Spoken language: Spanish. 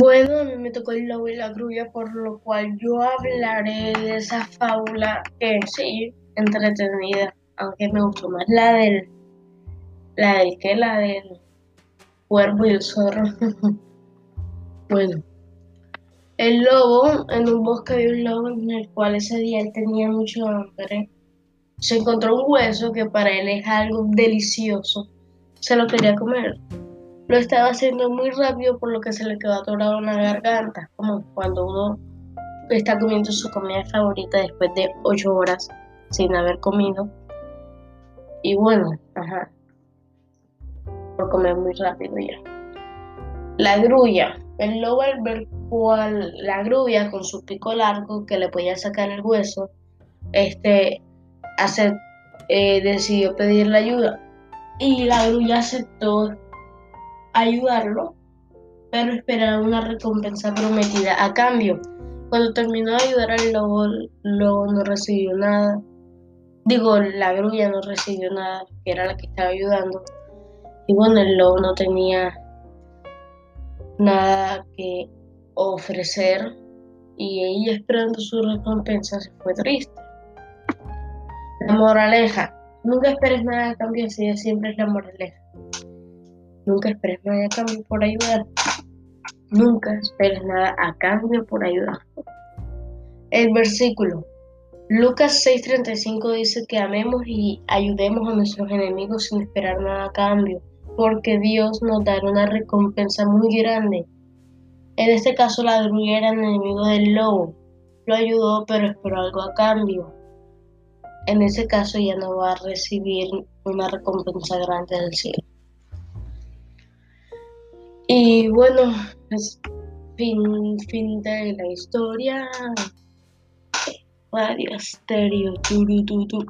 Bueno, a mí me tocó el lobo y la grulla, por lo cual yo hablaré de esa fábula que sí, entretenida, aunque me gustó más la del, la del que la del cuervo y el zorro. bueno, el lobo, en un bosque había un lobo en el cual ese día él tenía mucho hambre. Se encontró un hueso que para él es algo delicioso. Se lo quería comer lo estaba haciendo muy rápido por lo que se le quedó atorado en la garganta, como cuando uno está comiendo su comida favorita después de ocho horas sin haber comido. Y bueno, ajá, por comer muy rápido ya. La grulla. El lobo al ver cual la grulla con su pico largo que le podía sacar el hueso, este, hace, eh, decidió pedirle ayuda. Y la grulla aceptó ayudarlo, pero esperaba una recompensa prometida a cambio. Cuando terminó de ayudar al lobo, el lobo no recibió nada. Digo, la grulla no recibió nada, que era la que estaba ayudando. Y bueno, el lobo no tenía nada que ofrecer y ella esperando su recompensa se fue triste. La moraleja, nunca esperes nada a cambio, así siempre es la moraleja. Nunca esperes nada a cambio por ayudar. Nunca esperes nada a cambio por ayudar. El versículo. Lucas 6:35 dice que amemos y ayudemos a nuestros enemigos sin esperar nada a cambio, porque Dios nos dará una recompensa muy grande. En este caso la grulla era enemigo del lobo. Lo ayudó pero esperó algo a cambio. En ese caso ya no va a recibir una recompensa grande del cielo. Y bueno, es fin, fin de la historia. Radio Stereo. Tu, tu, tu.